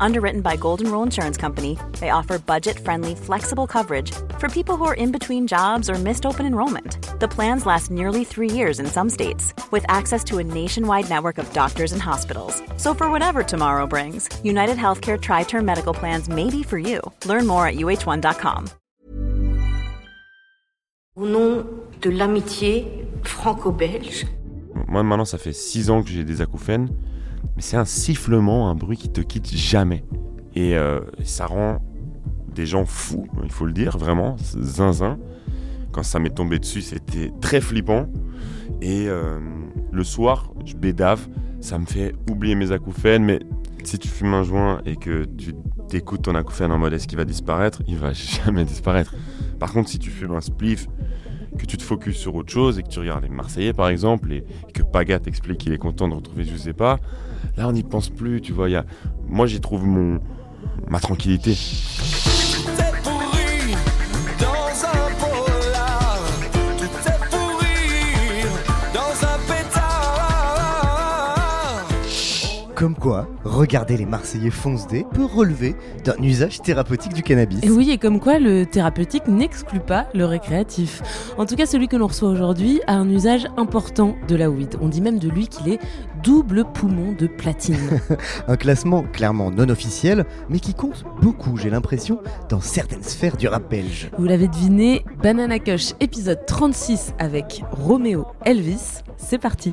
Underwritten by Golden Rule Insurance Company, they offer budget friendly, flexible coverage for people who are in between jobs or missed open enrollment. The plans last nearly three years in some states, with access to a nationwide network of doctors and hospitals. So, for whatever tomorrow brings, United Healthcare Tri Term Medical Plans may be for you. Learn more at uh1.com. Au nom de l'amitié franco-belge, Moi, maintenant, ça fait 6 ans que j'ai des acouphènes, mais c'est un sifflement, un bruit qui te quitte jamais. Et euh, ça rend des gens fous, il faut le dire, vraiment, zinzin. Quand ça m'est tombé dessus, c'était très flippant. Et euh, le soir, je bédave, ça me fait oublier mes acouphènes, mais si tu fumes un joint et que tu t'écoutes ton acouphène en mode est-ce qu'il va disparaître, il va jamais disparaître. Par contre, si tu fumes un spliff, que tu te focuses sur autre chose et que tu regardes les Marseillais par exemple et que Paga t'explique qu'il est content de retrouver je sais pas, là on n'y pense plus, tu vois. Moi j'y trouve mon ma tranquillité. Comme quoi, regarder les Marseillais fonce dés peut relever d'un usage thérapeutique du cannabis. Et oui, et comme quoi le thérapeutique n'exclut pas le récréatif. En tout cas, celui que l'on reçoit aujourd'hui a un usage important de la weed. On dit même de lui qu'il est double poumon de platine. Un classement clairement non officiel, mais qui compte beaucoup, j'ai l'impression, dans certaines sphères du rap belge. Vous l'avez deviné, Banana Kush, épisode 36 avec Roméo Elvis. C'est parti.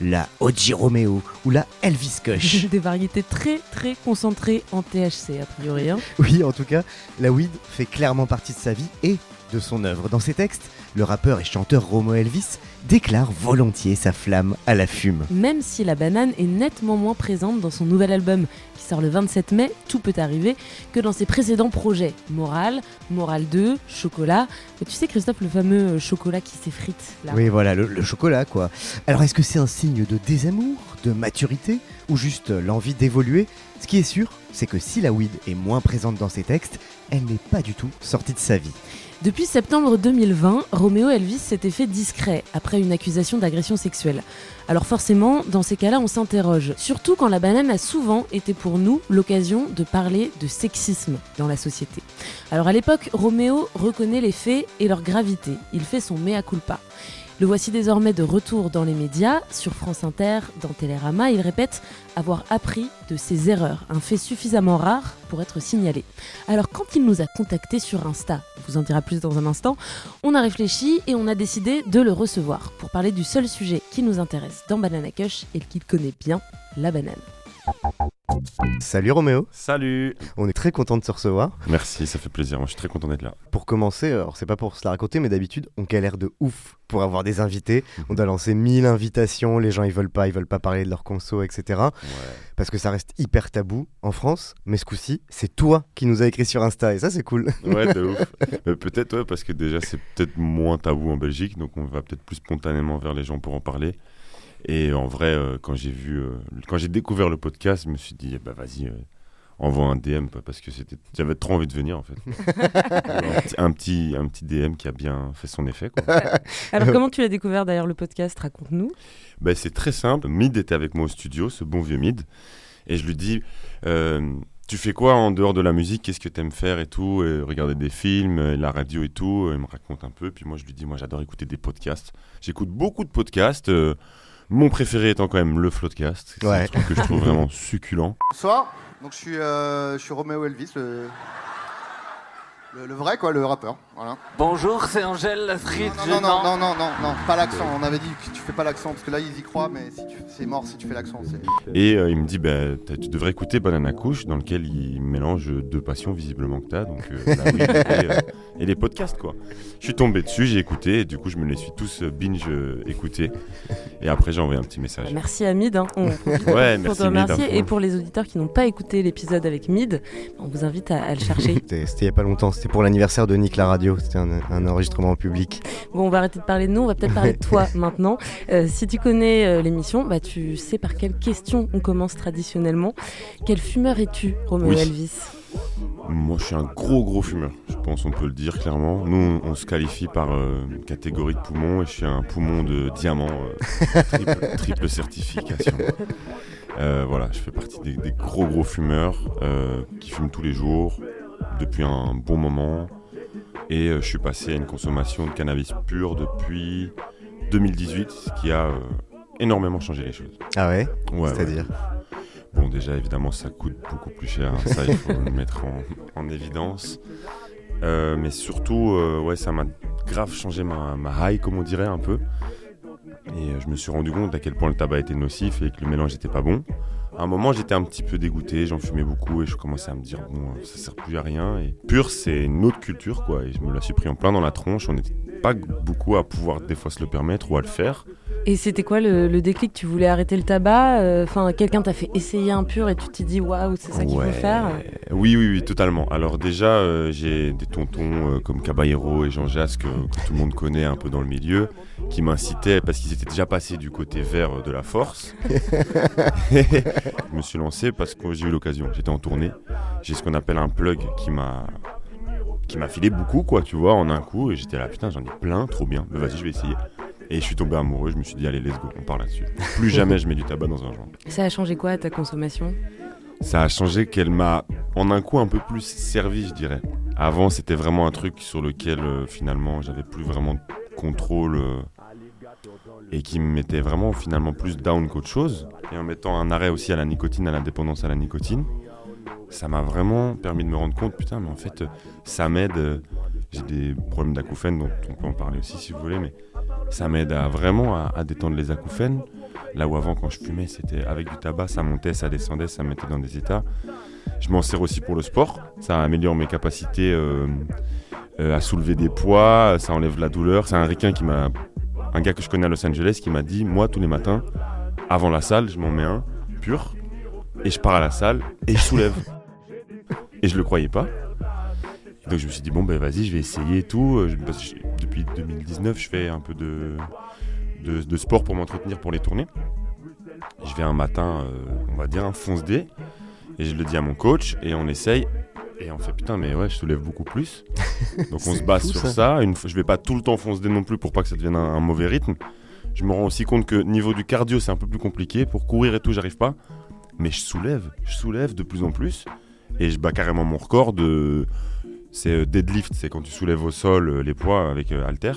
la Oji Romeo ou la Elvis Kush. Des variétés très très concentrées en THC a priori. hein. Oui, en tout cas, la weed fait clairement partie de sa vie et de son œuvre. Dans ses textes, le rappeur et chanteur Romo Elvis déclare volontiers sa flamme à la fume. Même si la banane est nettement moins présente dans son nouvel album qui sort le 27 mai, Tout peut arriver, que dans ses précédents projets. Moral, Moral 2, Chocolat. Tu sais Christophe, le fameux euh, chocolat qui s'effrite là. Oui, voilà, le, le chocolat, quoi. Alors, est-ce que c'est un signe de désamour, de maturité, ou juste euh, l'envie d'évoluer? Ce qui est sûr, c'est que si la weed est moins présente dans ses textes, elle n'est pas du tout sortie de sa vie. Depuis septembre 2020, Roméo Elvis s'était fait discret après une accusation d'agression sexuelle. Alors forcément, dans ces cas-là, on s'interroge. Surtout quand la banane a souvent été pour nous l'occasion de parler de sexisme dans la société. Alors à l'époque, Roméo reconnaît les faits et leur gravité. Il fait son mea culpa. Le voici désormais de retour dans les médias, sur France Inter, dans Télérama. Il répète avoir appris de ses erreurs, un fait suffisamment rare pour être signalé. Alors quand il nous a contactés sur Insta, on vous en dira plus dans un instant, on a réfléchi et on a décidé de le recevoir pour parler du seul sujet qui nous intéresse dans Banana Kush et qu'il connaît bien, la banane. Salut Roméo, Salut on est très content de se recevoir. Merci, ça fait plaisir, moi je suis très content d'être là. Pour commencer, alors c'est pas pour se la raconter, mais d'habitude on galère de ouf pour avoir des invités. On doit lancer 1000 invitations, les gens ils veulent pas, ils veulent pas parler de leur conso, etc. Ouais. Parce que ça reste hyper tabou en France, mais ce coup-ci, c'est toi qui nous as écrit sur Insta et ça c'est cool. Ouais, de ouf. Euh, peut-être, ouais, parce que déjà, c'est peut-être moins tabou en Belgique, donc on va peut-être plus spontanément vers les gens pour en parler. Et en vrai, euh, quand j'ai vu, euh, quand j'ai découvert le podcast, je me suis dit, eh bah vas-y, euh, envoie un DM, parce que c'était, j'avais trop envie de venir, en fait. un, petit, un, petit, DM qui a bien fait son effet, quoi. Alors comment tu l'as découvert d'ailleurs le podcast? Raconte-nous. Bah, c'est très simple. Mid était avec moi au studio, ce bon vieux Mid. Et je lui dis euh, Tu fais quoi en dehors de la musique? Qu'est-ce que tu aimes faire et tout? Et Regarder des films, et la radio et tout. Il me raconte un peu. Puis moi, je lui dis Moi, j'adore écouter des podcasts. J'écoute beaucoup de podcasts. euh, mon préféré étant quand même le Floodcast. C'est Ouais. un truc que je trouve vraiment succulent. Bonsoir, donc je suis, euh, je suis Roméo Elvis, le, Le, le vrai, quoi, le rappeur. Voilà. Bonjour, c'est Angèle, la street. Non, non, non, non, non, non, non, pas l'accent. On avait dit que tu fais pas l'accent, parce que là, ils y croient, mais si c'est mort si tu fais l'accent. Et euh, il me dit, bah, tu devrais écouter Banana Couche, dans lequel il mélange deux passions visiblement que t'as, donc euh, la weed et, euh, et les podcasts, quoi. Je suis tombé dessus, j'ai écouté, et du coup, je me les suis tous euh, binge euh, écoutés. Et après, j'ai envoyé un petit message. Merci à Mid. hein. On Ouais, pour te remercier. Et pour les auditeurs qui n'ont pas écouté l'épisode avec Mid, on vous invite à, à le chercher. C'était c'était il y a pas longtemps, c'était pour l'anniversaire de Nick la radio, c'était un, un enregistrement en public. Bon, on va arrêter de parler de nous, on va peut-être parler de toi maintenant. Euh, si tu connais euh, l'émission, bah, tu sais par quelle question on commence traditionnellement. Quel fumeur es-tu, Roméo Oui. Elvis? Moi, je suis un gros, gros fumeur. Je pense on peut le dire clairement. Nous, on, on se qualifie par euh, une catégorie de poumons et je suis un poumon de diamant, euh, triple, triple certification. Euh, voilà, je fais partie des, des gros, gros fumeurs euh, qui fument tous les jours depuis un bon moment. Et euh, je suis passé à une consommation de cannabis pur depuis 2018, ce qui a euh, énormément changé les choses. Ah ouais? Ouais, C'est-à-dire? Bon, déjà, évidemment, ça coûte beaucoup plus cher. hein. Ça, il faut le mettre en, en évidence. Euh, mais surtout, euh, ouais, ça m'a grave changé ma, ma high, comme on dirait, un peu. Et je me suis rendu compte à quel point le tabac était nocif et que le mélange n'était pas bon. À un moment, j'étais un petit peu dégoûté, j'en fumais beaucoup et je commençais à me dire, bon, ça sert plus à rien. Et pur, c'est une autre culture, quoi. Et je me la suis pris en plein dans la tronche. On pas beaucoup à pouvoir des fois se le permettre ou à le faire. Et c'était quoi le, le déclic? Tu voulais arrêter le tabac? Euh, Enfin, quelqu'un t'a fait essayer un pur et tu t'es dit waouh, c'est ça qu'il faut faire? Oui, oui, oui, totalement. Alors déjà, euh, j'ai des tontons euh, comme Caballero et Jean Jasque, que, que tout le monde connaît un peu dans le milieu, qui m'incitaient parce qu'ils étaient déjà passés du côté vert de la force. je me suis lancé parce que j'ai eu l'occasion. J'étais en tournée. J'ai ce qu'on appelle un plug qui m'a qui m'a filé beaucoup, quoi, tu vois, en un coup. Et j'étais là, putain, j'en ai plein, trop bien. Mais vas-y, je vais essayer. Et je suis tombé amoureux. Je me suis dit, allez, let's go, on part là-dessus. Plus jamais je mets du tabac dans un joint. Ça a changé quoi ta consommation? Ça a changé qu'elle m'a en un coup un peu plus servi, je dirais. Avant, c'était vraiment un truc sur lequel euh, finalement j'avais plus vraiment de contrôle euh, et qui me mettait vraiment finalement plus down qu'autre chose. Et en mettant un arrêt aussi à la nicotine, à la dépendance à la nicotine, ça m'a vraiment permis de me rendre compte, putain, mais en fait, ça m'aide. euh, J'ai des problèmes d'acouphènes dont on peut en parler aussi si vous voulez, mais ça m'aide à vraiment à, détendre les acouphènes. Là où avant, quand je fumais, c'était avec du tabac, ça montait, ça descendait, ça me mettait dans des états. Je m'en sers aussi pour le sport. Ça améliore mes capacités euh, euh, à soulever des poids, ça enlève la douleur. C'est un ricain qui m'a. Un gars que je connais à Los Angeles qui m'a dit Moi, tous les matins, avant la salle, je m'en mets un pur et je pars à la salle et je soulève. et je le croyais pas. Donc je me suis dit, bon, ben vas-y, je vais essayer et tout. Je- je- depuis 2019, je fais un peu de, de, de sport pour m'entretenir pour les tournées. Je vais un matin, euh, on va dire, un fonce-dé. Et je le dis à mon coach et on essaye. Et on fait, putain, mais ouais, je soulève beaucoup plus. Donc on se base sur ça. ça. Une je vais pas tout le temps fonce-dé non plus pour pas que ça devienne un, un mauvais rythme. Je me rends aussi compte que niveau du cardio, c'est un peu plus compliqué. Pour courir et tout, j'arrive pas. Mais je soulève, je soulève de plus en plus. Et je bats carrément mon record de. C'est euh, deadlift, c'est quand tu soulèves au sol euh, les poids avec euh, halter.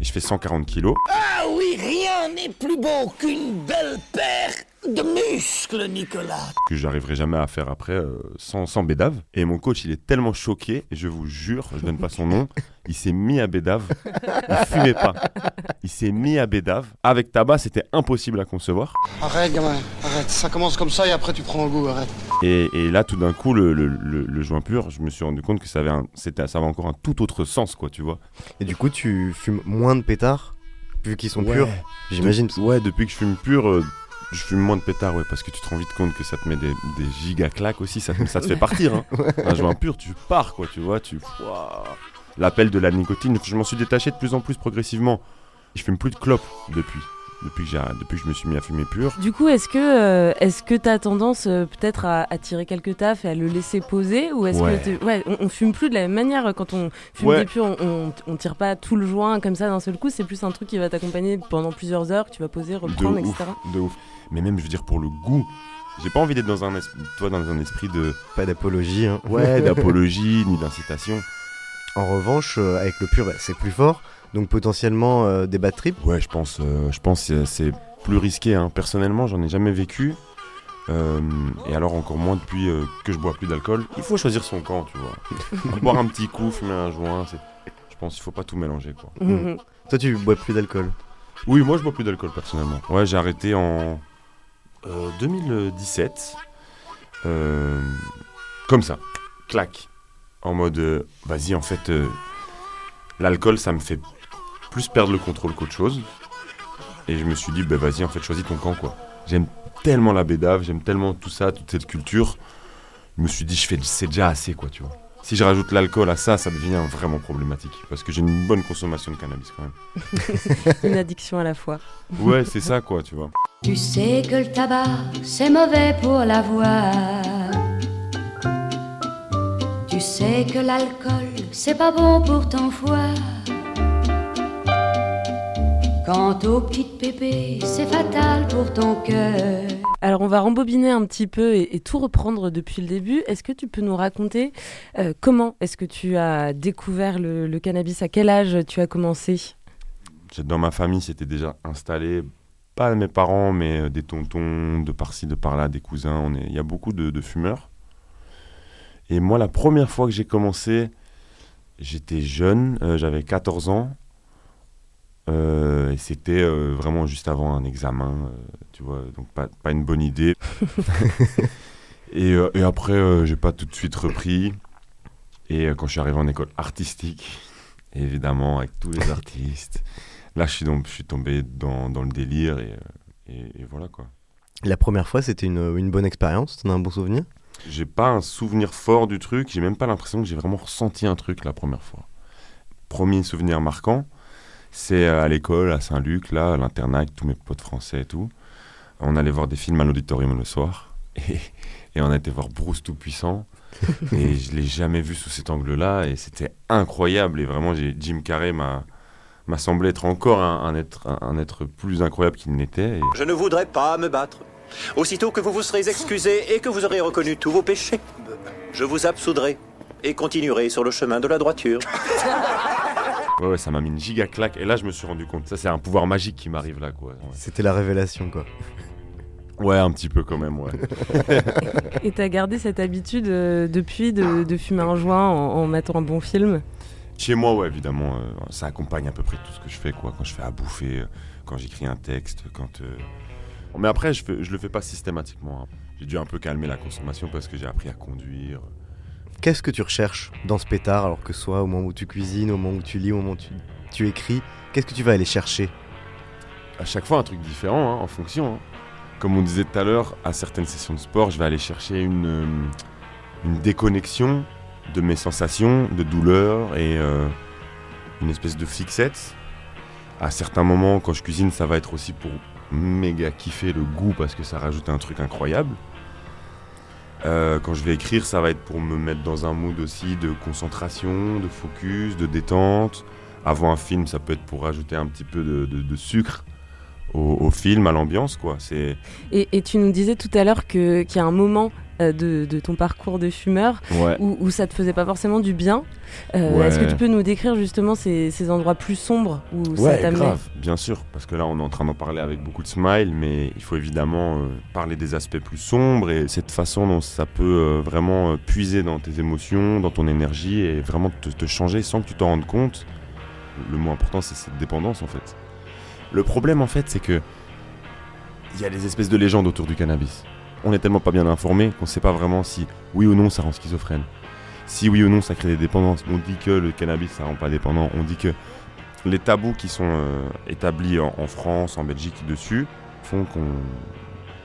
Et je fais 140 kilos. Ah oui, rien n'est plus beau qu'une belle paire de muscles, Nicolas. que j'arriverai jamais à faire après euh, sans, sans bédave. Et mon coach, il est tellement choqué, et je vous jure, je donne pas son nom, il s'est mis à bédave. Il fumait pas. Il s'est mis à bédave. Avec tabac, c'était impossible à concevoir. Arrête, gamin, arrête. Ça commence comme ça et après tu prends un goût, arrête. Et, et là, tout d'un coup, le, le- le- le joint pur, je me suis rendu compte que ça avait, un, c'était, ça avait encore un tout autre sens, quoi, tu vois. Et du coup, tu fumes moins de pétards vu qu'ils sont Ouais. purs, j'imagine. De- ouais, depuis que je fume pur, euh, je fume moins de pétards, ouais, parce que tu te rends vite compte que ça te met des, des giga claques aussi, ça, te- ça te fait partir. Hein. Un joint pur, tu pars, quoi, tu vois, tu. L'appel de la nicotine, je m'en suis détaché de plus en plus progressivement. Je fume plus de clopes depuis. Depuis que, j'ai, depuis que je me suis mis à fumer pur. Du coup, est-ce que euh, est-ce que t'as tendance euh, peut-être à, à tirer quelques tafs et à le laisser poser ou est-ce Ouais. que ouais, on, on fume plus de la même manière quand on fume Ouais. des purs, on, on, on tire pas tout le joint comme ça d'un seul coup. C'est plus un truc qui va t'accompagner pendant plusieurs heures, que tu vas poser, De reprendre, ouf, etc. de ouf. Mais même, je veux dire, pour le goût. J'ai pas envie d'être dans un, toi, dans un esprit de. Pas d'apologie. Hein. Ouais, d'apologie, ni d'incitation. En revanche, euh, avec le pur, bah, c'est plus fort. Donc potentiellement euh, des bad trips. Ouais, je pense, euh, je pense que c'est- plus risqué. hein. Personnellement, j'en ai jamais vécu. Euh, et alors encore moins depuis euh, que je bois plus d'alcool. Il faut choisir son camp, tu vois. Boire un petit coup, fumer un joint, c'est... je pense qu'il faut pas tout mélanger, quoi. Mhm. Toi, tu bois plus d'alcool Oui, moi je bois plus d'alcool personnellement. Ouais, j'ai arrêté en euh, 2017. Euh, comme ça, clac. En mode, euh, vas-y, en fait, euh, l'alcool, ça me fait plus perdre le contrôle qu'autre chose. Et je me suis dit, bah vas-y, en fait, choisis ton camp, quoi. J'aime tellement la bédave, j'aime tellement tout ça, toute cette culture. Je me suis dit, je fais, c'est déjà assez, quoi, tu vois. Si je rajoute l'alcool à ça, ça devient vraiment problématique. Parce que j'ai une bonne consommation de cannabis, quand même. Une addiction à la fois. Ouais, c'est ça, quoi, tu vois. Tu sais que le tabac, c'est mauvais pour la voix. Tu sais que l'alcool, c'est pas bon pour ton foie. Quant aux petites pépées, c'est fatal pour ton cœur. Alors on va rembobiner un petit peu et, et tout reprendre depuis le début. Est-ce que tu peux nous raconter euh, comment est-ce que tu as découvert le, le cannabis? À quel âge tu as commencé? Dans ma famille, c'était déjà installé, pas mes parents, mais euh, des tontons, de par-ci, de par-là, des cousins. On est- Il y a beaucoup de, de fumeurs. Et moi, la première fois que j'ai commencé, j'étais jeune, euh, j'avais 14 ans. Euh, et c'était euh, vraiment juste avant un examen, euh, tu vois, donc pas, pas une bonne idée. et, et après, j'ai pas tout de suite repris. Et quand je suis arrivé en école artistique, évidemment, avec tous les artistes, là, je suis, donc, je suis tombé dans, dans le délire et, et- et voilà quoi. La première fois, c'était une, une bonne expérience T'en as un bon souvenir? J'ai pas un souvenir fort du truc, j'ai même pas l'impression que j'ai vraiment ressenti un truc la première fois. Premier souvenir marquant, c'est euh, à l'école, à Saint-Luc, là, à l'internat, avec tous mes potes français et tout. On allait voir des films à l'auditorium le soir. Et, et on a été voir Bruce Tout-Puissant. et je l'ai jamais vu sous cet angle-là. Et c'était incroyable. Et vraiment, j'ai- Jim Carrey m'a m'a semblé être encore un, un être, un, un être plus incroyable qu'il n'était. Et- Je ne voudrais pas me battre. Aussitôt que vous vous serez excusé et que vous aurez reconnu tous vos péchés, je vous absoudrai et continuerai sur le chemin de la droiture. Ouais, ouais, ça m'a mis une giga claque. Et là, je me suis rendu compte. Ça, c'est un pouvoir magique qui m'arrive là, quoi. Ouais. C'était la révélation, quoi. Ouais, un petit peu quand même, ouais. Et t'as gardé cette habitude euh, depuis de, de fumer un joint en, en matant un bon film? Chez moi, ouais, évidemment, euh, ça accompagne à peu près tout ce que je fais, quoi. Quand je fais à bouffer, euh, quand j'écris un texte, quand. euh, Mais après, je, fais, je le fais pas systématiquement. hein. J'ai dû un peu calmer la consommation parce que j'ai appris à conduire. Qu'est-ce que tu recherches dans ce pétard, alors que soit au moment où tu cuisines, au moment où tu lis, au moment où tu, écris Qu'est-ce que tu vas aller chercher? À chaque fois, un truc différent, hein, en fonction. hein. Comme on disait tout à l'heure, à certaines sessions de sport, je vais aller chercher une, euh, déconnexion de mes sensations, de douleur et euh, une espèce de fixette. À certains moments, quand je cuisine, ça va être aussi pour méga kiffer le goût parce que ça rajoute un truc incroyable. Euh, quand je vais écrire, ça va être pour me mettre dans un mood aussi de concentration, de focus, de détente. Avant un film, ça peut être pour rajouter un petit peu de, sucre au, film, à l'ambiance, quoi. Et, et tu nous disais tout à l'heure qu'il y a un moment de, de ton parcours de fumeur Ouais. où, où ça te faisait pas forcément du bien. Euh, Ouais. Est-ce que tu peux nous décrire justement ces, ces endroits plus sombres où ça ouais, t'amenait grave, bien sûr, parce que là, on est en train d'en parler avec beaucoup de smile, mais il faut évidemment euh, parler des aspects plus sombres et cette façon dont ça peut euh, vraiment euh, puiser dans tes émotions, dans ton énergie et vraiment te, te changer sans que tu t'en rendes compte. Le mot important, c'est cette dépendance en fait. Le problème en fait, c'est que il y a des espèces de légendes autour du cannabis. On est tellement pas bien informé qu'on sait pas vraiment si oui ou non ça rend schizophrène. Si oui ou non ça crée des dépendances. On dit que le cannabis ça rend pas dépendant. On dit que les tabous qui sont euh, établis en, France, en Belgique dessus, font qu'on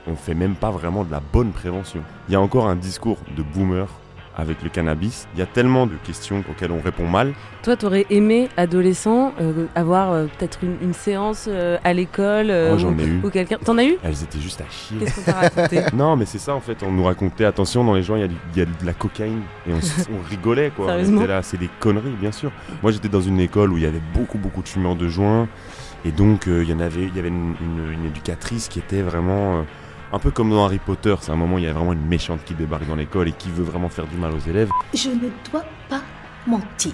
on fait même pas vraiment de la bonne prévention. Il y a encore un discours de boomer avec le cannabis. Il y a tellement de questions auxquelles on répond mal. Toi, t'aurais aimé, adolescent, euh, avoir euh, peut-être une, une séance euh, à l'école Oh, j'en ou, ai eu. ou quelqu'un. T'en as eu? Elles étaient juste à chier. Qu'est-ce qu'on t'a raconté? Non, mais c'est ça en fait. On nous racontait, attention, dans les gens, il y, a y de la cocaïne. Et on, rigolait quoi. Sérieusement? là, c'est des conneries, bien sûr. Moi, j'étais dans une école où il y avait beaucoup, beaucoup de fumeurs de joints. Et donc, il y en avait, il y avait une, une- une éducatrice qui était vraiment. Un peu comme dans Harry Potter, c'est un moment où il y a vraiment une méchante qui débarque dans l'école et qui veut vraiment faire du mal aux élèves. Je ne dois pas mentir.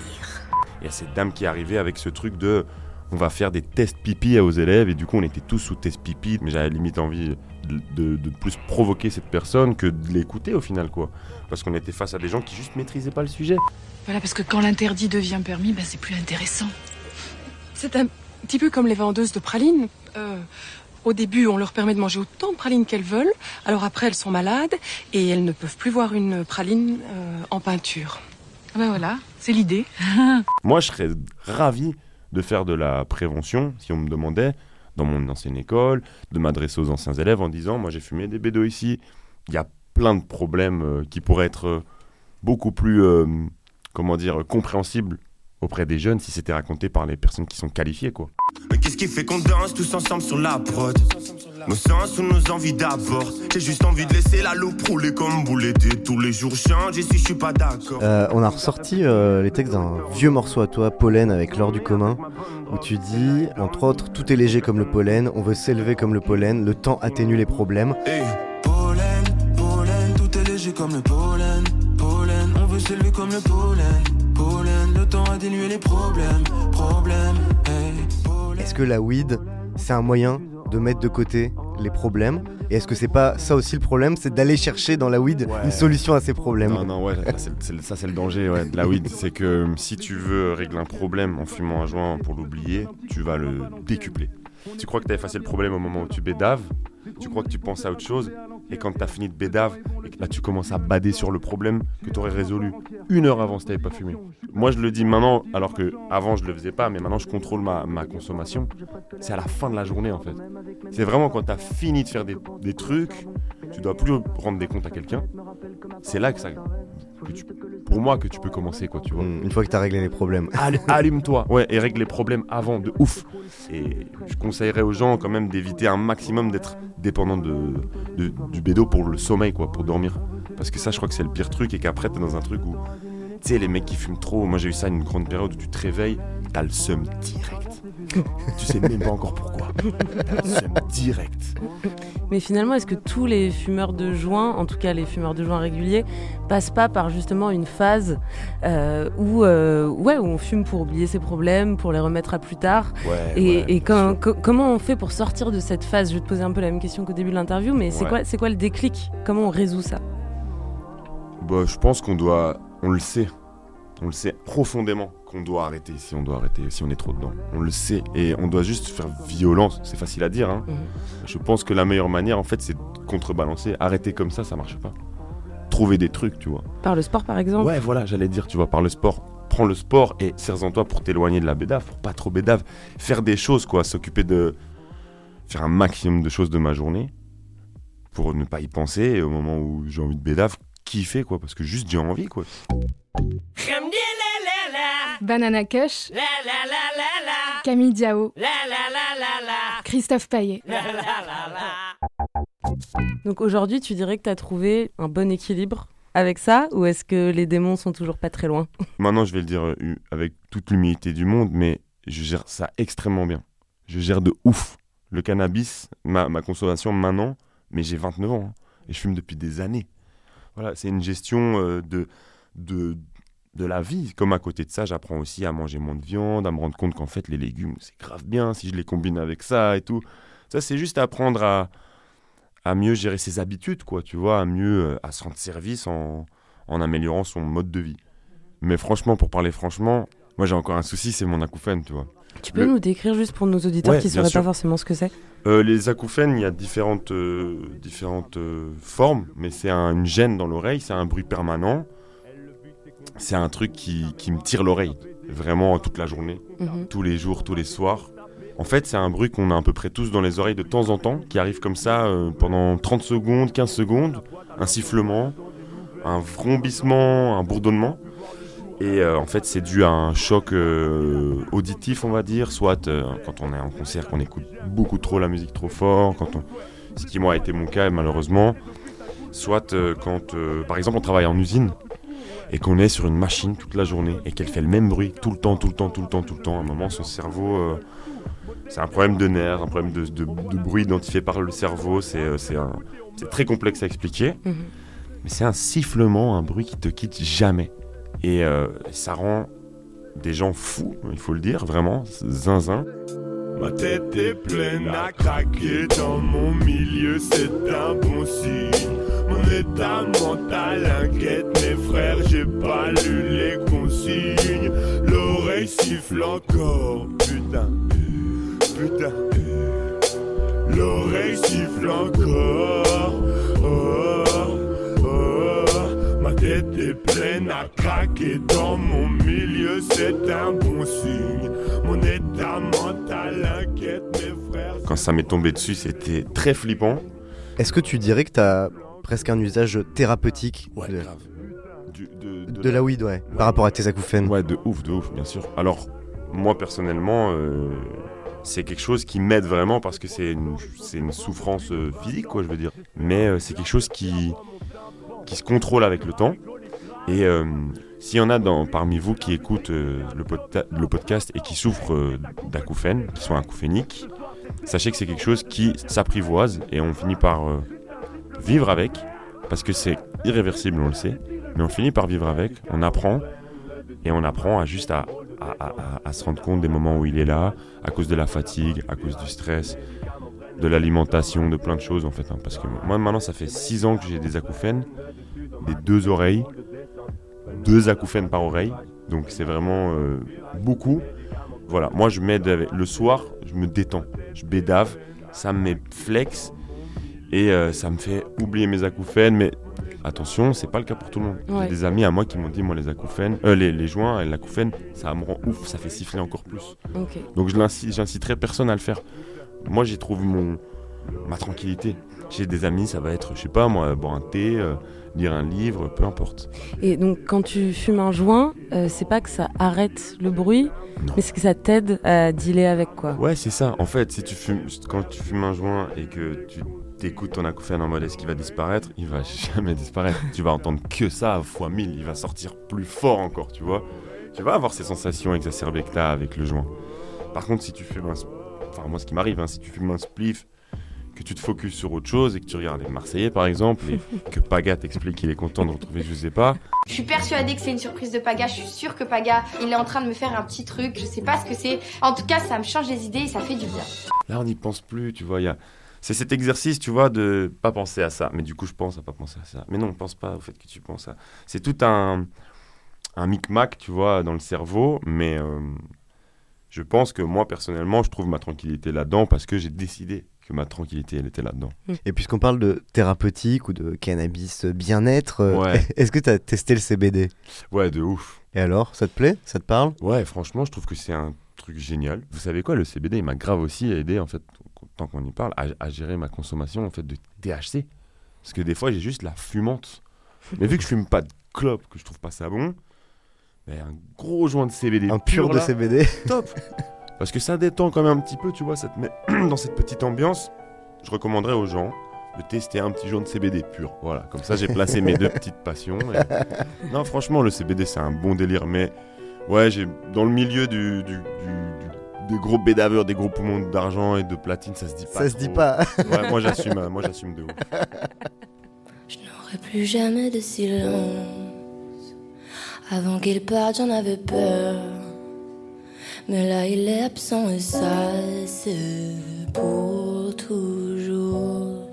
Il y a cette dame qui est arrivée avec ce truc de on va faire des tests pipi aux élèves et du coup on était tous sous test pipi mais j'avais limite envie de, de- de plus provoquer cette personne que de l'écouter au final quoi parce qu'on était face à des gens qui juste maîtrisaient pas le sujet Voilà, parce que quand l'interdit devient permis, ben, c'est plus intéressant. C'est un petit peu comme les vendeuses de pralines. Euh, au début, on leur permet de manger autant de pralines qu'elles veulent. Alors après, elles sont malades et elles ne peuvent plus voir une praline euh, en peinture. Ah ben voilà, c'est l'idée. moi je serais ravi de faire de la prévention si on me demandait dans mon ancienne école de m'adresser aux anciens élèves en disant moi j'ai fumé des bédos ici il y a plein de problèmes euh, qui pourraient être euh, beaucoup plus euh, comment dire compréhensibles auprès des jeunes si c'était raconté par les personnes qui sont qualifiées quoi. Mais qu'est-ce qui fait qu'on danse tous ensemble sur la prod? Nos sens ou nos envies d'abord? J'ai juste envie de laisser la loupe rouler comme boulet Tous les jours. Change et si je suis pas d'accord. Euh, on a ressorti euh, les textes d'un vieux morceau à toi, Pollen, avec l'or du commun, où tu dis, entre autres, tout est léger comme le pollen, on veut s'élever comme le pollen, le temps atténue les problèmes. Hey, pollen, pollen, tout est léger comme le pollen Pollen, on veut s'élever comme le pollen. Pollen, le temps a dénué les problèmes Problèmes, hey Est-ce que la weed, c'est un moyen de mettre de côté les problèmes Et est-ce que c'est pas ça aussi le problème, c'est d'aller chercher dans la weed une solution à ces problèmes Non, non, ouais, ça, c'est- c'est- ça c'est le danger ouais, de la weed. C'est que euh, si tu veux régler un problème en fumant un joint pour l'oublier, tu vas le décupler. Tu crois que tu as effacé le problème au moment où tu bédaves, tu crois que tu penses à autre chose, et quand tu as fini de bédave, là tu commences à bader sur le problème que tu aurais résolu une heure avant si tu pas fumé. Moi je le dis maintenant, alors que avant je le faisais pas, mais maintenant je contrôle ma, ma consommation. C'est à la fin de la journée en fait. C'est vraiment quand tu as fini de faire des, des trucs, tu dois plus rendre des comptes à quelqu'un. C'est là que ça. Que tu- pour moi, que tu peux commencer, quoi, tu vois. Une fois que t'as réglé les problèmes. Allu- Allume-toi, ouais, et règle les problèmes avant, de ouf. Et je conseillerais aux gens quand même d'éviter un maximum d'être dépendant de, de- du bédo pour le sommeil, quoi, pour dormir. Parce que ça, je crois que c'est le pire truc, et qu'après, t'es dans un truc où, tu sais, les mecs qui fument trop, moi j'ai eu ça une grande période où tu te réveilles, t'as le seum direct. Tu sais même pas encore pourquoi. Direct. Mais finalement, est-ce que tous les fumeurs de joint, en tout cas les fumeurs de joint réguliers, passent pas par justement une phase euh, où, euh, ouais, où on fume pour oublier ses problèmes, pour les remettre à plus tard Ouais, Et, ouais, et quand- co- comment on fait pour sortir de cette phase? Je vais te poser un peu la même question qu'au début de l'interview, mais c'est quoi, quoi le déclic? Comment on résout ça? Bah, je pense qu'on doit. On le sait. On le sait profondément qu'on doit arrêter si on doit arrêter, si on est trop dedans. On le sait. Et on doit juste faire violence. C'est facile à dire. Hein. Je pense que la meilleure manière, en fait, c'est de contrebalancer. Arrêter comme ça, ça marche pas. Trouver des trucs, tu vois. Par le sport, par exemple Ouais, voilà, j'allais dire, tu vois, par le sport. Prends le sport et serre-en toi pour t'éloigner de la bédave, pour pas trop bédave. Faire des choses, quoi. S'occuper de. Faire un maximum de choses de ma journée pour ne pas y penser. Et au moment où j'ai envie de bédave, kiffer, quoi. Parce que juste j'ai envie, quoi. Banana Kush, Camille Diao, Christophe Paillet. Donc aujourd'hui, tu dirais que tu as trouvé un bon équilibre avec ça Ou est-ce que les démons sont toujours pas très loin? Maintenant, je vais le dire euh, avec toute l'humilité du monde, mais je gère ça extrêmement bien. Je gère de ouf. Le cannabis, ma, ma consommation maintenant, mais j'ai 29 ans hein, et je fume depuis des années. Voilà, c'est une gestion euh, de, de, de la vie. Comme à côté de ça, j'apprends aussi à manger moins de viande, à me rendre compte qu'en fait, les légumes, c'est grave bien si je les combine avec ça et tout. Ça, c'est juste apprendre à, à mieux gérer ses habitudes, quoi, tu vois, à mieux euh, à se rendre service en, en améliorant son mode de vie. Mais franchement, pour parler franchement, moi j'ai encore un souci, c'est mon acouphène, tu vois. Tu peux Le- nous décrire juste pour nos auditeurs Ouais, qui ne sauraient sûr. pas forcément ce que c'est? Euh, les acouphènes, il y a différentes, euh, différentes euh, formes, mais c'est un- une gêne dans l'oreille, c'est un bruit permanent. C'est un truc qui, qui me tire l'oreille, vraiment toute la journée, Mhm. tous les jours, tous les soirs. En fait, c'est un bruit qu'on a à peu près tous dans les oreilles de temps en temps, qui arrive comme ça euh, pendant 30 secondes, 15 secondes, un sifflement, un vrombissement, un bourdonnement. Et euh, en fait, c'est dû à un choc euh, auditif, on va dire, soit quand on est en concert, qu'on écoute beaucoup trop la musique trop fort, quand on... ce qui moi a été mon cas malheureusement, soit quand, par exemple, on travaille en usine et qu'on est sur une machine toute la journée et qu'elle fait le même bruit tout le temps, tout le temps, tout le temps, tout le temps. À un moment, son cerveau, euh, c'est un problème de nerfs, un problème de, de- de bruit identifié par le cerveau. C'est euh, très complexe à expliquer. Mhm. Mais c'est un sifflement, un bruit qui te quitte jamais. Et euh, ça rend des gens fous, il faut le dire, vraiment, zinzin. Ma tête est pleine à craquer dans mon milieu, c'est un bon signe. Mon état mental inquiète mes frères, j'ai pas lu les consignes. L'oreille siffle encore, putain, putain. L'oreille siffle encore, tête est pleine à craquer dans mon milieu, c'est un bon signe. Mon état mental inquiète mes frères. Quand ça m'est tombé dessus, c'était très flippant. Est-ce que tu dirais que t'as presque un usage thérapeutique Ouais, de, grave. Du- de, de la weed, ouais, par rapport à tes acouphènes Ouais, de ouf, de ouf, bien sûr. Alors, moi personnellement, euh, c'est quelque chose qui m'aide vraiment parce que c'est une, c'est une souffrance euh, physique, quoi, je veux dire. Mais euh, c'est quelque chose qui, qui se contrôle avec le temps. Et euh, s'il y en a parmi vous qui écoutent euh, le, podcast et qui souffrent euh, d'acouphènes, qui sont acouphéniques, sachez que c'est quelque chose qui s'apprivoise et on finit par euh, vivre avec, parce que c'est irréversible, on le sait, mais on finit par vivre avec, on apprend, et on apprend à juste à se rendre compte des moments où il est là, à cause de la fatigue, à cause du stress, de l'alimentation, de plein de choses en fait. hein. parce que moi maintenant ça fait 6 ans que j'ai des acouphènes, des deux oreilles, deux acouphènes par oreille, donc c'est vraiment euh, beaucoup. Voilà, moi je m'aide avec- le soir, je me détends, je bédave, ça me met flex et euh, ça me fait oublier mes acouphènes, mais attention, c'est pas le cas pour tout le monde. Ouais. J'ai des amis à moi qui m'ont dit, moi les acouphènes, euh, les, les joints et l'acouphène, ça me rend ouf, ça fait siffler encore plus. Donc je j'inciterai personne à le faire. Moi j'y trouve mon, ma tranquillité. J'ai des amis, ça va être, je sais pas moi, boire un thé, euh, lire un livre, peu importe. Et donc, quand tu fumes un joint, euh, c'est pas que ça arrête le bruit, mais c'est que ça t'aide à dealer avec quoi. Ouais, c'est ça. En fait, si tu fumes, quand tu fumes un joint et que tu t'écoutes ton acouphène en mode est-ce qu'il va disparaître, il va jamais disparaître. tu vas entendre que ça fois 1000, il va sortir plus fort encore, tu vois. Tu vas avoir ces sensations exacerbées que t'as avec le joint. Par contre, si tu fumes un. Enfin, moi, ce qui m'arrive, hein, si tu fumes un spliff, que tu te focuses sur autre chose et que tu regardes les Marseillais, par exemple, et que Paga t'explique qu'il est content de retrouver je sais pas, Je suis persuadée que c'est une surprise de Paga. Je suis sûre que Paga, il est en train de me faire un petit truc. Je sais pas ce que c'est. En tout cas, ça me change les idées et ça fait du bien. Là, on n'y pense plus, tu vois. il Y a... C'est cet exercice, tu vois, de pas penser à ça. Mais du coup, je pense à pas penser à ça. Mais non, pense pas au fait que tu penses à. C'est tout un, un micmac, tu vois, dans le cerveau. Mais euh, je pense que moi, personnellement, je trouve ma tranquillité là-dedans parce que j'ai décidé que ma tranquillité, elle était là-dedans. Et puisqu'on parle de thérapeutique ou de cannabis bien-être, euh, Ouais. est-ce que tu as testé le CBD Ouais, de ouf. Et alors, ça te plaît? Ça te parle? Ouais, franchement, je trouve que c'est un truc génial. Vous savez quoi, le CBD, il m'a grave aussi aidé, en fait, tant qu'on y parle, à, à gérer ma consommation, en fait, de THC. Parce que des fois, j'ai juste la fumante. Mais vu que je fume pas de clope, que je trouve pas ça bon, un gros joint de CBD. Un pur de là, CBD. Top Parce que ça détend quand même un petit peu, tu vois, ça te met dans cette petite ambiance. Je recommanderais aux gens de tester un petit joint de CBD pur. Voilà, comme ça j'ai placé mes deux petites passions. et- Non, franchement, le CBD c'est un bon délire, mais ouais, j'ai dans le milieu du, du- du- du- des gros bédaveurs, des gros poumons d'argent et de platine, ça se dit pas. Ça se dit pas. Ouais, moi j'assume, hein, moi j'assume de ouf. N'aurais plus jamais de silence. Avant qu'il parte, j'en avais peur. Mais là, il est absent et ça, c'est pour toujours.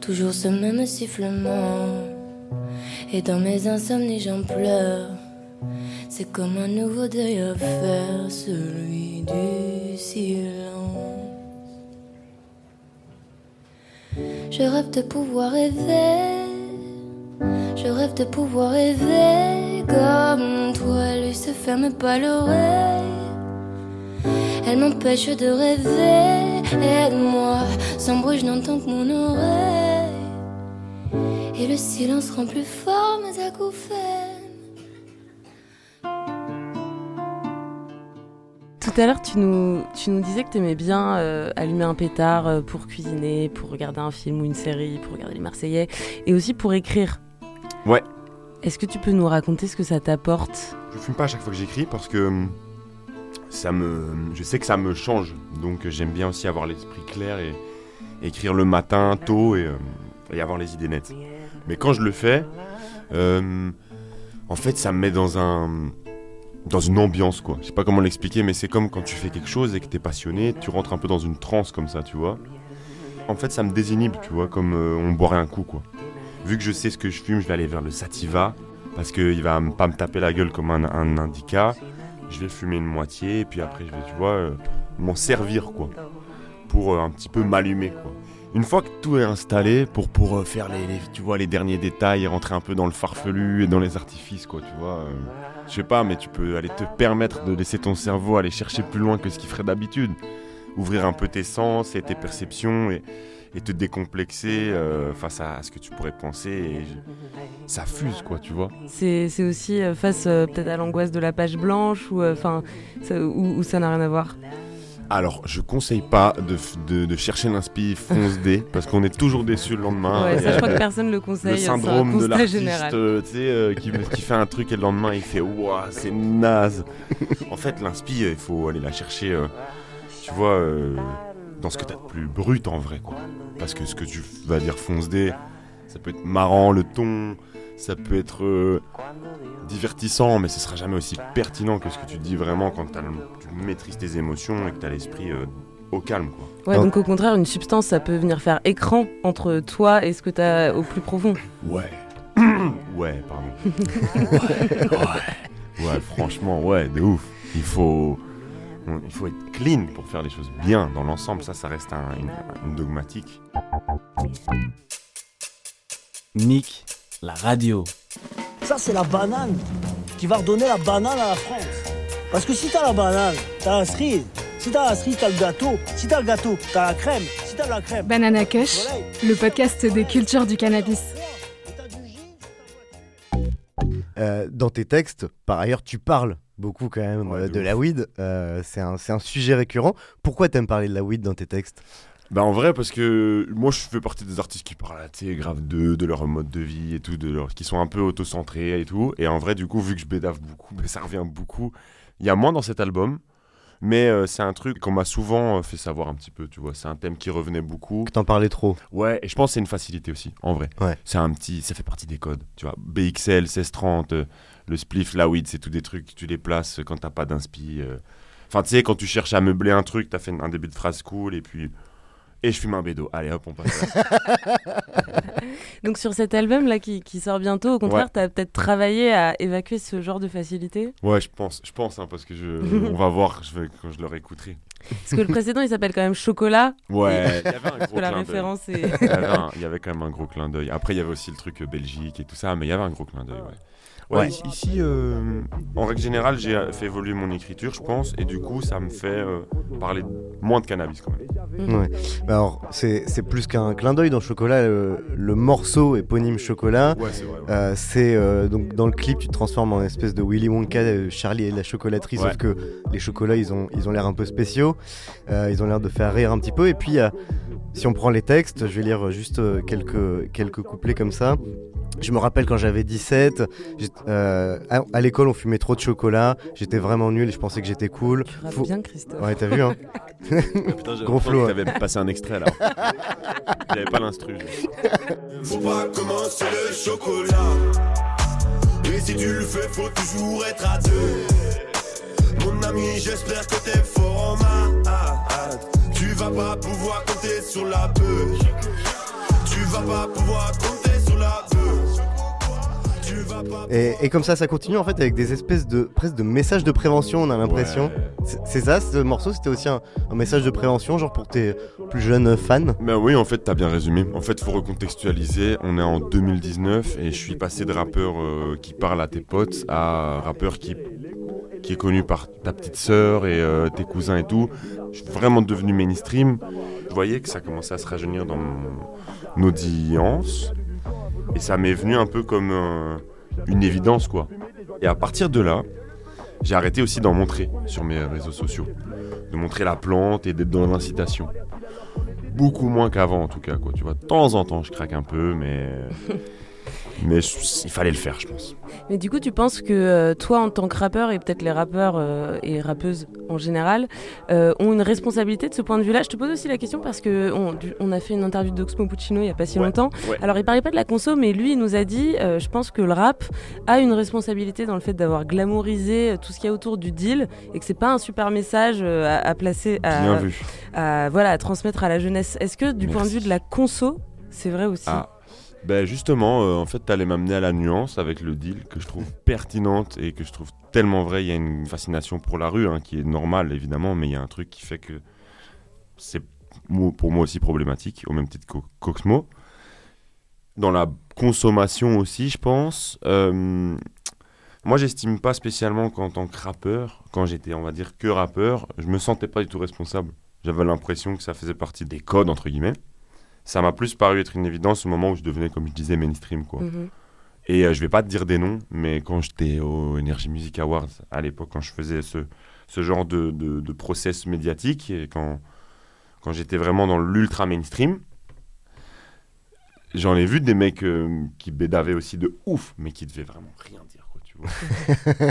Toujours ce même sifflement. Et dans mes insomnies, j'en pleure. C'est comme un nouveau deuil à faire, celui du silence. Je rêve de pouvoir rêver. Je rêve de pouvoir rêver comme toi. Lui se ferme pas l'oreille. Elle m'empêche de rêver. Aide-moi. Sans bruit, je n'entends que mon oreille. Et le silence rend plus fort mes acouphènes. Tout à l'heure, tu nous, tu nous disais que tu aimais bien euh, allumer un pétard euh, pour cuisiner, pour regarder un film ou une série, pour regarder les Marseillais, et aussi pour écrire. Ouais. Est-ce que tu peux nous raconter ce que ça t'apporte? Je fume pas à chaque fois que j'écris parce que hum, ça me, je sais que ça me change. Donc euh, j'aime bien aussi avoir l'esprit clair et écrire le matin tôt et, et avoir les idées nettes. Mais quand je le fais, en fait, ça me met dans un dans une ambiance quoi. Je sais pas comment l'expliquer, mais c'est comme quand tu fais quelque chose et que t'es passionné, tu rentres un peu dans une transe comme ça, tu vois. En fait, ça me désinhibe, tu vois, comme euh, on boirait un coup quoi. Vu que je sais ce que je fume, je vais aller vers le sativa parce qu'il va pas me taper la gueule comme un, un indica. Je vais fumer une moitié et puis après je vais, tu vois, euh, m'en servir quoi, pour euh, un petit peu m'allumer quoi. Une fois que tout est installé, pour, pour euh, faire les, tu vois, les derniers détails rentrer un peu dans le farfelu et dans les artifices, quoi, tu vois. je sais pas, mais tu peux aller te permettre de laisser ton cerveau aller chercher plus loin que ce qu'il ferait d'habitude. Ouvrir un peu tes sens et tes perceptions et, et te décomplexer euh, face à, à ce que tu pourrais penser. Et je- ça fuse, quoi, tu vois. C'est aussi euh, face euh, peut-être à l'angoisse de la page blanche ou enfin ça- ça n'a rien à voir. Alors, je conseille pas de, f- de, de chercher l'inspi fonce dé parce qu'on est toujours déçu le lendemain. Ouais, ça, je crois que personne le conseille, Le c'est un syndrome de l'artiste, euh, tu sais, euh, qui, qui fait un truc et le lendemain il fait Ouah, c'est naze. en fait, l'inspi, il faut aller la chercher, euh, tu vois, dans ce que t'as de plus brut en vrai, quoi. Parce que ce que tu vas dire fonce dé, ça peut être marrant, le ton, ça peut être euh, divertissant, mais ce sera jamais aussi pertinent que ce que tu dis vraiment quand tu maîtrises tes émotions et que t'as l'esprit euh, au calme, quoi. Ouais, donc au contraire, une substance, ça peut venir faire écran entre toi et ce que t'as au plus profond. Ouais. ouais, pardon. ouais, ouais. Ouais, franchement, ouais, de ouf. Il faut, on- il faut être clean pour faire les choses bien dans l'ensemble. Ça, ça reste un, une, une dogmatique. Nick, la radio. Ça, c'est la banane qui va redonner la banane à la France. Parce que si t'as la banane, t'as la cerise. Si t'as la cerise, t'as le gâteau. Si t'as le gâteau, t'as la crème. Si t'as la crème. Banana Kush, le podcast des cultures du cannabis. Euh, dans tes textes, par ailleurs, tu parles beaucoup quand même euh, de, la weed. Euh, c'est un, un sujet récurrent. Pourquoi t'aimes parler de la weed dans tes textes? Bah en vrai parce que moi je fais partie des artistes qui parlent sais, grave de, de leur mode de vie et tout, de leur, qui sont un peu autocentrés et tout. Et en vrai du coup vu que je bédave beaucoup, mais ça revient beaucoup. Il y a moins dans cet album, mais euh, c'est un truc qu'on m'a souvent fait savoir un petit peu, tu vois. C'est un thème qui revenait beaucoup. Que t'en parlais trop. Ouais, et je pense que c'est une facilité aussi, en vrai. Ouais. C'est un petit, ça fait partie des codes, tu vois. BXL, 1630, euh, le spliff, la weed, c'est tout des trucs, tu les places quand t'as pas d'inspi. euh. Enfin, tu sais, quand tu cherches à meubler un truc, t'as fait un début de phrase cool et puis. Et je fume un bédo. Allez hop, on passe. à la- Donc sur cet album là qui, qui sort bientôt, au contraire, Ouais. t'as peut-être travaillé à évacuer ce genre de facilité? Ouais, je pense, je pense, hein, parce que je, on va voir je vais, quand je le réécouterai. Parce que le précédent il s'appelle quand même Chocolat. Ouais, il y avait un Parce gros que la clin d'œil. référence est. Il y, avait un- il y avait quand même un gros clin d'œil. Après, il y avait aussi le truc euh, Belgique et tout ça, mais il y avait un gros clin d'œil, ouais. Ouais, Ouais. ici, euh, en règle générale, j'ai fait évoluer mon écriture, je pense, et du coup, ça me fait euh, parler moins de cannabis quand même. Ouais. Bah alors, c'est c'est plus qu'un clin d'œil dans Chocolat. Le, le morceau éponyme Chocolat, Ouais, c'est vrai, ouais. euh, c'est euh, donc dans le clip, tu te transformes en espèce de Willy Wonka, euh, Charlie et la chocolaterie, Ouais. sauf que les chocolats, ils ont ils ont l'air un peu spéciaux, euh, ils ont l'air de faire rire un petit peu. Et puis, euh, si on prend les textes, je vais lire juste quelques quelques couplets comme ça. Je me rappelle quand j'avais 17, j'étais- euh, à, à l'école on fumait trop de chocolat, j'étais vraiment nul et je pensais que j'étais cool. Tu Faut- bien, Christophe. Ouais, t'as vu, hein Putain, j'ai Gros flow. hein. T'avais passé un extrait là. J'avais pas l'instru. Faut pas commencer le chocolat. Et si tu le fais, faut toujours être à deux. Mon ami, j'espère que t'es fort en maths. Tu vas pas pouvoir compter sur la bœuf. Tu vas pas pouvoir compter Et, et comme ça, ça continue en fait avec des espèces de presque de messages de prévention, on a l'impression. C'est- C'est ça, ce morceau, c'était aussi un, un message de prévention, genre pour tes plus jeunes fans? Ben oui, en fait, t'as bien résumé. En fait, faut recontextualiser. On est en 2019 et je suis passé de rappeur euh, qui parle à tes potes à rappeur qui, qui est connu par ta petite sœur et euh, tes cousins et tout. Je suis vraiment devenu mainstream. Je voyais que ça commençait à se rajeunir dans mon audience et ça m'est venu un peu comme euh, une évidence, quoi. Et à partir de là, j'ai arrêté aussi d'en montrer sur mes réseaux sociaux. De montrer la plante et d'être dans l'incitation. Beaucoup moins qu'avant en tout cas, quoi. Tu vois, de temps en temps je craque un peu, mais... Mais il fallait le faire, je pense. Mais du coup, tu penses que euh, toi, en tant que rappeur, et peut-être les rappeurs euh, et rappeuses en général, euh, ont une responsabilité de ce point de vue-là? Je te pose aussi la question parce que on, a fait une interview d'Oxmo Puccino il y a pas si Ouais, longtemps. ouais. Alors, il parlait pas de la conso, mais lui, il nous a dit euh, je pense que le rap a une responsabilité dans le fait d'avoir glamourisé tout ce qu'il y a autour du deal et que c'est pas un super message à, à placer, à, voilà, à transmettre à la jeunesse. Est-ce que du point de vue de la conso, c'est vrai aussi? Ah. Ben justement, euh, en fait, t'allais m'amener à la nuance avec le deal que je trouve pertinente et que je trouve tellement vrai. Il y a une fascination pour la rue, hein, qui est normale évidemment, mais il y a un truc qui fait que c'est pour moi aussi problématique, au même titre que Coxmo. Dans la consommation aussi, je pense. euh, moi, j'estime pas spécialement qu'en tant que rappeur, quand j'étais, on va dire, que rappeur, je me sentais pas du tout responsable. J'avais l'impression que ça faisait partie des codes, entre guillemets. Ça m'a plus paru être une évidence au moment où je devenais, comme je disais, mainstream, quoi. Mhm. Et euh, je vais pas te dire des noms, mais quand j'étais au Energy Music Awards, à l'époque, quand je faisais ce, ce genre de, de, de process médiatique, et quand, quand j'étais vraiment dans l'ultra mainstream, j'en ai vu des mecs euh, qui bédavaient aussi de ouf, mais qui devaient vraiment rien dire, quoi, tu vois.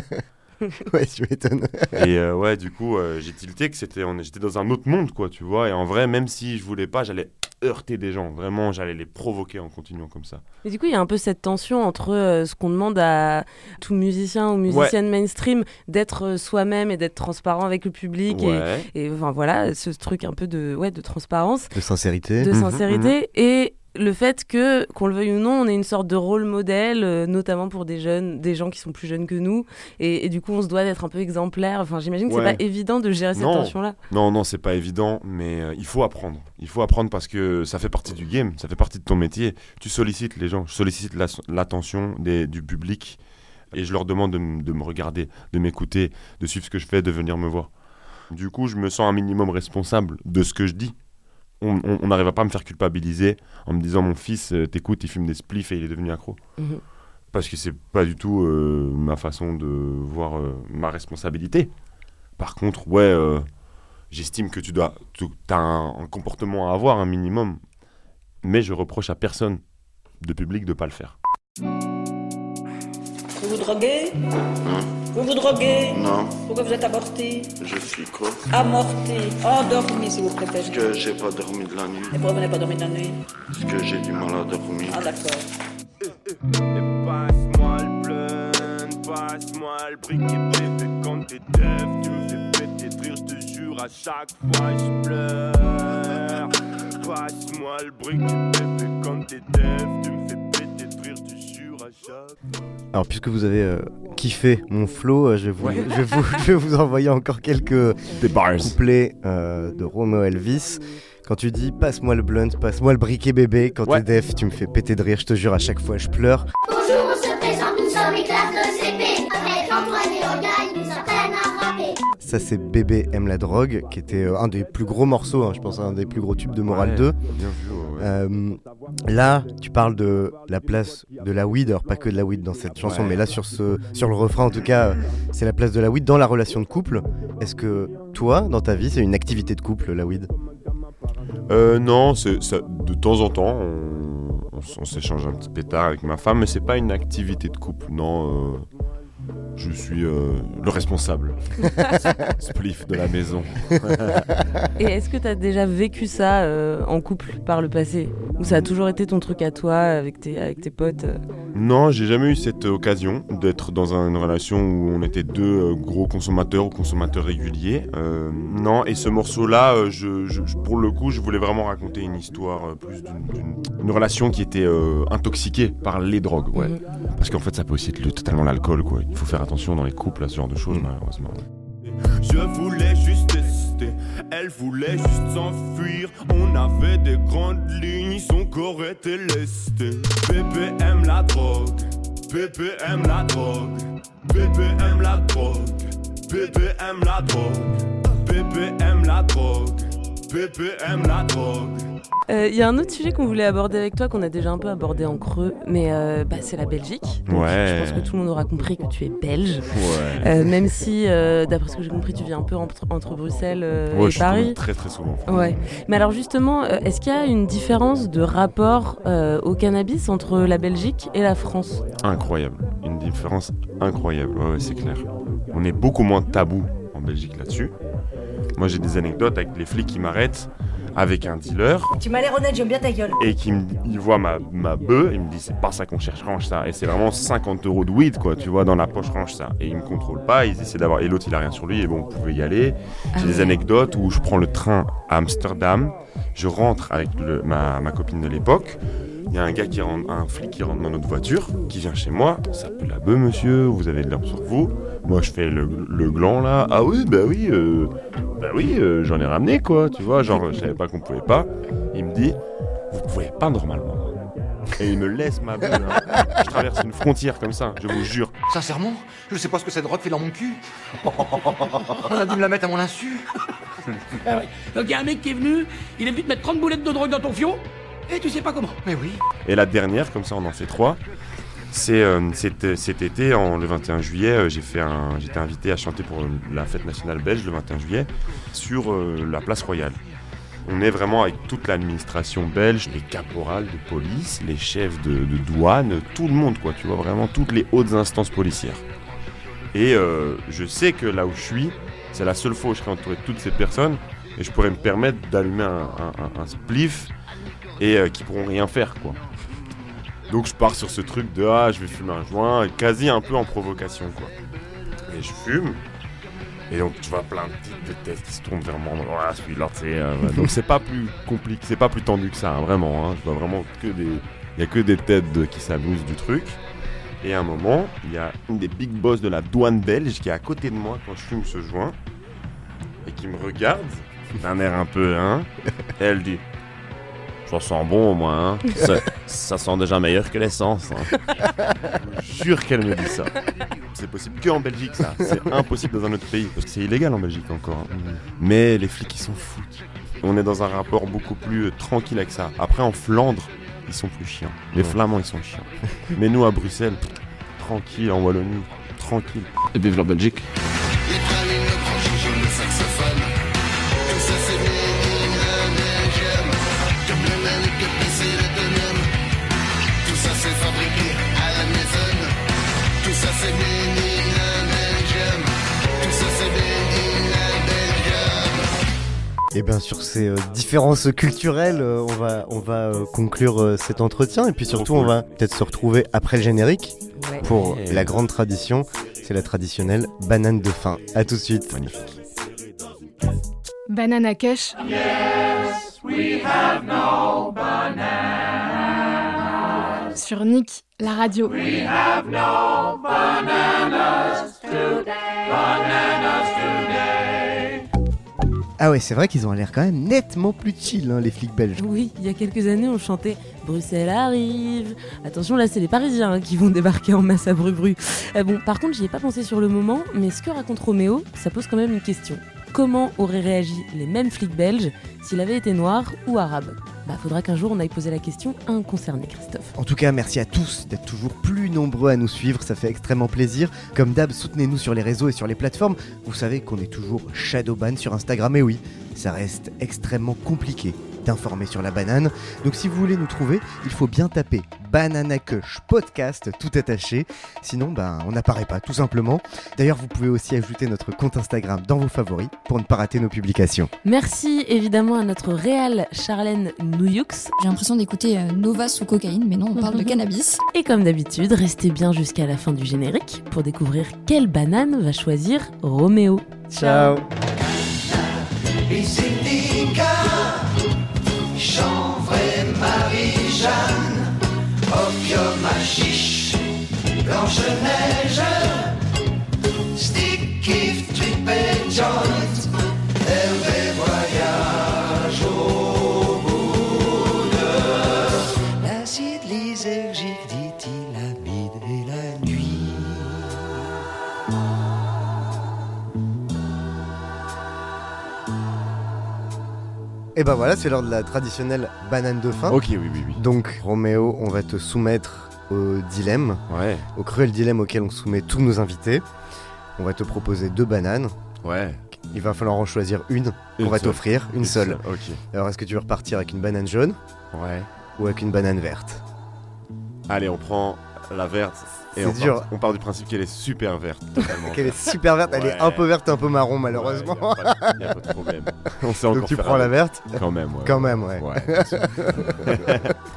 ouais, tu m'étonnes. et euh, ouais, du coup, euh, j'ai tilté que c'était, j'étais dans un autre monde, quoi, tu vois. Et en vrai, même si je voulais pas, j'allais heurter des gens. Vraiment, j'allais les provoquer en continuant comme ça. Mais du coup, il y a un peu cette tension entre euh, ce qu'on demande à tout musicien ou musicienne mainstream d'être soi-même et d'être transparent avec le public. et- Ouais. Et, enfin voilà, ce truc un peu de, ouais, de transparence. De sincérité. De Mhm, sincérité. Et le fait que, qu'on le veuille ou non, on est une sorte de rôle modèle, euh, notamment pour des jeunes, des gens qui sont plus jeunes que nous. Et, et du coup, on se doit d'être un peu exemplaire. Enfin, j'imagine que Ouais. c'est pas évident de gérer cette non. tension-là. Non, non, c'est pas évident, mais euh, il faut apprendre. Il faut apprendre parce que ça fait partie du game, ça fait partie de ton métier. Tu sollicites les gens, je sollicite la- l'attention du public et je leur demande de me regarder, de m'écouter, de suivre ce que je fais, de venir me voir. Du coup, je me sens un minimum responsable de ce que je dis. On n'arrive pas à me faire culpabiliser en me disant mon fils euh, t'écoute, il fume des spliffs et il est devenu accro. Mhm. Parce que c'est pas du tout euh, ma façon de voir euh, ma responsabilité. Par contre, ouais, euh, j'estime que tu dois, tu as un, un comportement à avoir, un minimum. Mais je reproche à personne de public de pas le faire. Vous droguez Vous vous droguez Non, Pourquoi vous êtes avorté je suis quoi Amorti, endormi si vous préférez. Parce que j'ai pas dormi de la nuit. Et pourquoi vous n'avez pas dormi de la nuit Parce que j'ai du mal à dormir. Ah d'accord. Passe-moi le blunt, passe-moi le briquet bébé quand t'es deaf, tu me fais péter de rire, je te jure à chaque fois je pleure. Passe-moi le briquet bébé quand t'es deaf, tu me fais péter de rire, je te jure. Alors, puisque vous avez euh, kiffé mon flow, euh, je vais vous, Ouais. je vais vous, je vais vous envoyer encore quelques Des bars. couplets euh, de Romeo Elvis. Quand tu dis passe-moi le blunt, passe-moi le briquet bébé, quand Ouais. t'es def, tu me fais péter de rire, je te jure, à chaque fois je pleure. Bonjour, Ça, c'est Bébé aime la drogue, qui était euh, un des plus gros morceaux, hein, je pense, un des plus gros tubes de Moral Ouais, 2. Bien vu, ouais. Euh, là, tu parles de la place de la weed, alors pas que de la weed dans cette chanson, Ouais. mais là sur, ce, sur le refrain en tout cas, euh, c'est la place de la weed dans la relation de couple. Est-ce que toi, dans ta vie, c'est une activité de couple, la weed? Euh, non, ça- de temps en temps, on, on s- on s'échange un petit pétard avec ma femme, mais c'est pas une activité de couple. Non, euh, je suis euh, le responsable. Spliff de la maison. Et est-ce que tu as déjà vécu ça euh, en couple par le passé? Ou ça a toujours été ton truc à toi, avec tes, avec tes potes euh? Non, j'ai jamais eu cette occasion d'être dans un- une relation où on était deux gros consommateurs ou consommateurs réguliers. Non, et ce morceau-là, je, je- je- pour le coup, je voulais vraiment raconter une histoire plus d'une, d'une- une relation qui était intoxiquée par les drogues, ouais. Mhm. Parce qu'en fait, ça peut aussi être le- totalement l'alcool, quoi. Il faut faire attention dans les couples à ce genre de choses, malheureusement. Je voulais juste tester, elle voulait juste s'enfuir. On avait des grandes lignes, son corps était lesté. Bébé aime la drogue, bébé aime la drogue, bébé aime la drogue, bébé aime la drogue, bébé aime la drogue, Pépé aime la drogue. Euh, Il y a un autre sujet qu'on voulait aborder avec toi, qu'on a déjà un peu abordé en creux, mais euh, bah, c'est la Belgique. Donc, Ouais. Je pense que tout le monde aura compris que tu es belge. Ouais. Euh, même si, euh, d'après ce que j'ai compris, tu vis un peu entre, entre Bruxelles Ouais, et je Paris. tourne très très souvent. Ouais. Mais alors justement, est-ce qu'il y a une différence de rapport au cannabis entre la Belgique et la France? Incroyable. Une différence incroyable. Ouais, c'est clair. On est beaucoup moins tabou en Belgique là-dessus. Moi, j'ai des anecdotes avec les flics qui m'arrêtent avec un dealer Tu m'as l'air honnête, j'aime bien ta gueule. et qui me, il voit ma, ma bœuf, il me dit c'est pas ça qu'on cherche, range ça. Et c'est vraiment 50 euros de weed, quoi, tu vois, dans la poche, range ça. Et il me contrôle pas, ils essaient d'avoir. Et l'autre, il a rien sur lui, et bon, vous pouvez y aller. J'ai Ah des ouais. anecdotes où je prends le train à Amsterdam, je rentre avec le- ma, ma copine de l'époque. Il y a un gars qui rentre, un flic qui rentre dans notre voiture, qui vient chez moi. Ça peut la bœuf, monsieur, vous avez de l'herbe sur vous. Moi, je fais le, le gland là. Ah oui, bah oui, euh, bah oui, euh, j'en ai ramené quoi, tu vois. Genre, je savais pas qu'on pouvait pas. Il me dit, vous pouvez pas normalement. Et il me laisse ma bœuf. hein. Je traverse une frontière comme ça, je vous jure. Sincèrement, je sais pas ce que cette drogue fait dans mon cul. On a dû me la mettre à mon insu. Ah ouais. Donc il y a un mec qui est venu, il est venu te mettre 30 boulettes de drogue dans ton fion, et tu sais pas comment. Mais oui. Et la dernière, comme ça on en fait trois, c'est euh, cet, été, en, le 21 juillet, euh, j'ai fait un, j'étais invité à chanter pour la fête nationale belge le 21 juillet sur euh, la place royale. On est vraiment avec toute l'administration belge, les caporales de police, les chefs de, de douane, tout le monde quoi, tu vois, vraiment toutes les hautes instances policières. Et euh, je sais que là où je suis, c'est la seule fois où je serai entouré de toutes ces personnes et je pourrais me permettre d'allumer un, un- un- un spliff et euh, qui pourront rien faire quoi. Donc je pars sur ce truc de ah je vais fumer un joint, quasi un peu en provocation quoi. Et je fume. Et donc tu vois plein de petites têtes qui se tournent vers moi. Ah celui-là sais. euh, donc c'est pas plus compliqué, c'est pas plus tendu que ça hein, vraiment. hein. Je vois vraiment que des, il y a que des têtes qui s'amusent du truc. Et à un moment, il y a une des big boss de la douane belge qui est à côté de moi quand je fume ce joint et qui me regarde d'un air un peu hein. Elle dit ça sent bon au moins, hein. ça, ça sent déjà meilleur que l'essence. hein. Je jure qu'elle me dit ça. C'est possible que en Belgique, ça. C'est impossible dans un autre pays, parce que c'est illégal en Belgique encore. hein. Mais les flics, ils s'en foutent. On est dans un rapport beaucoup plus euh, tranquille avec ça. Après, en Flandre, ils sont plus chiants. Les. Flamands, ils sont chiants. Mais nous, à Bruxelles, tranquille, en Wallonie, tranquille. Et vive la Belgique. Et bien sur ces euh, différences culturelles, euh, on va, on va euh, conclure euh, cet entretien et puis surtout on va peut-être se retrouver après le générique Ouais. pour Ouais. la grande tradition, c'est la traditionnelle banane de fin. A tout de suite. Magnifique. Banana Kush, sur Nick, la radio. Ah ouais, c'est vrai qu'ils ont l'air quand même nettement plus chill, hein, les flics belges. Oui, il y a quelques années, on chantait Bruxelles arrive. Attention, là, c'est les Parisiens hein, qui vont débarquer en masse à Bru-Bru. Euh, bon, par contre, j'y ai pas pensé sur le moment, mais ce que raconte Roméo, ça pose quand même une question. Comment auraient réagi les mêmes flics belges s'il avait été noir ou arabe Bah, faudra qu'un jour on aille poser la question à un concerné, Christophe. En tout cas, merci à tous d'être toujours plus nombreux à nous suivre, ça fait extrêmement plaisir. Comme d'hab, soutenez-nous sur les réseaux et sur les plateformes. Vous savez qu'on est toujours shadowban sur Instagram, et oui, ça reste extrêmement compliqué d'informer sur la banane. Donc si vous voulez nous trouver, il faut bien taper Banana Kush Podcast tout attaché. Sinon, ben, on n'apparaît pas, tout simplement. D'ailleurs, vous pouvez aussi ajouter notre compte Instagram dans vos favoris pour ne pas rater nos publications. Merci évidemment à notre réal Charlène Nouyux. J'ai l'impression d'écouter euh, Nova sous cocaïne, mais non, on parle de cannabis. Et comme d'habitude, restez bien jusqu'à la fin du générique pour découvrir quelle banane va choisir Roméo. Ciao chanvre et Marie-Jeanne, opium à chiche, Blanche-Neige, stick, kiff, trip et joint, Et ben voilà, c'est l'heure de la traditionnelle banane de fin. Ok, oui, oui, oui. Donc, Roméo, on va te soumettre au dilemme, Ouais. au cruel dilemme auquel on soumet tous nos invités. On va te proposer deux bananes. Ouais. Il va falloir en choisir une. Une on va t'offrir une, Une seule. seule, ok. Alors, est-ce que tu veux repartir avec une banane jaune Ouais. ou avec une banane verte? Allez, on prend la verte. Et C'est on dur. Part, on part du principe qu'elle est super verte. totalement. Qu'elle est super verte, elle est un peu verte, un peu marron malheureusement. Ouais, y a pas de- y a pas de problème. On sait Donc encore tu prends la verte Quand même, ouais. Quand même, ouais.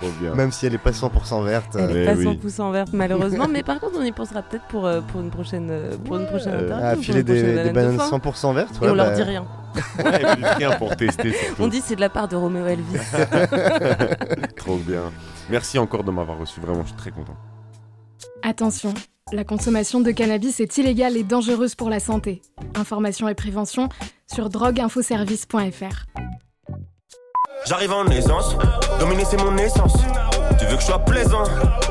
Trop bien. Même si elle est pas 100% verte. Elle euh, est pas 100% verte malheureusement, mais par contre on y pensera peut-être pour, euh, pour une prochaine, euh, pour une prochaine euh, interview. à filer des, des banane de bananes fin. 100% vertes. Et on leur bah, dit rien. Rien pour tester. surtout. On dit c'est de la part de Roméo Elvis. Trop bien. Merci encore de m'avoir reçu. Vraiment, je suis très content. Attention, la consommation de cannabis est illégale et dangereuse pour la santé. Information et prévention sur drogueinfoservice.fr. J'arrive en aisance, dominer c'est mon essence. Tu veux que je sois plaisant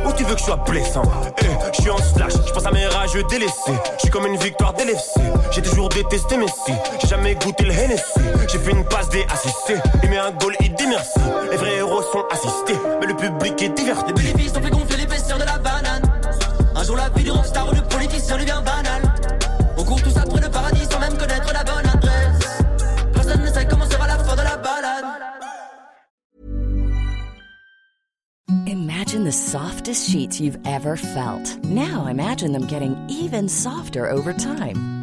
ou tu veux que je sois blessant? Eh, je suis en slash, je pense à mes rageux délaissés. Je suis comme une victoire d'LFC. J'ai toujours détesté Messi, j'ai jamais goûté le Hennessy. J'ai fait une passe des assistés, il met un goal, il dit merci. Les vrais héros sont assistés, mais le public est diverti. Les bénéfices ont fait gonfler l'épaisseur de la. Jour la ou du politicien devient banale. On court tous après le paradis sans même connaître la bonne adresse. Personne ne sait comment sera la fin de la balade. Imagine the softest sheets you've ever felt. Now imagine them getting even softer over time.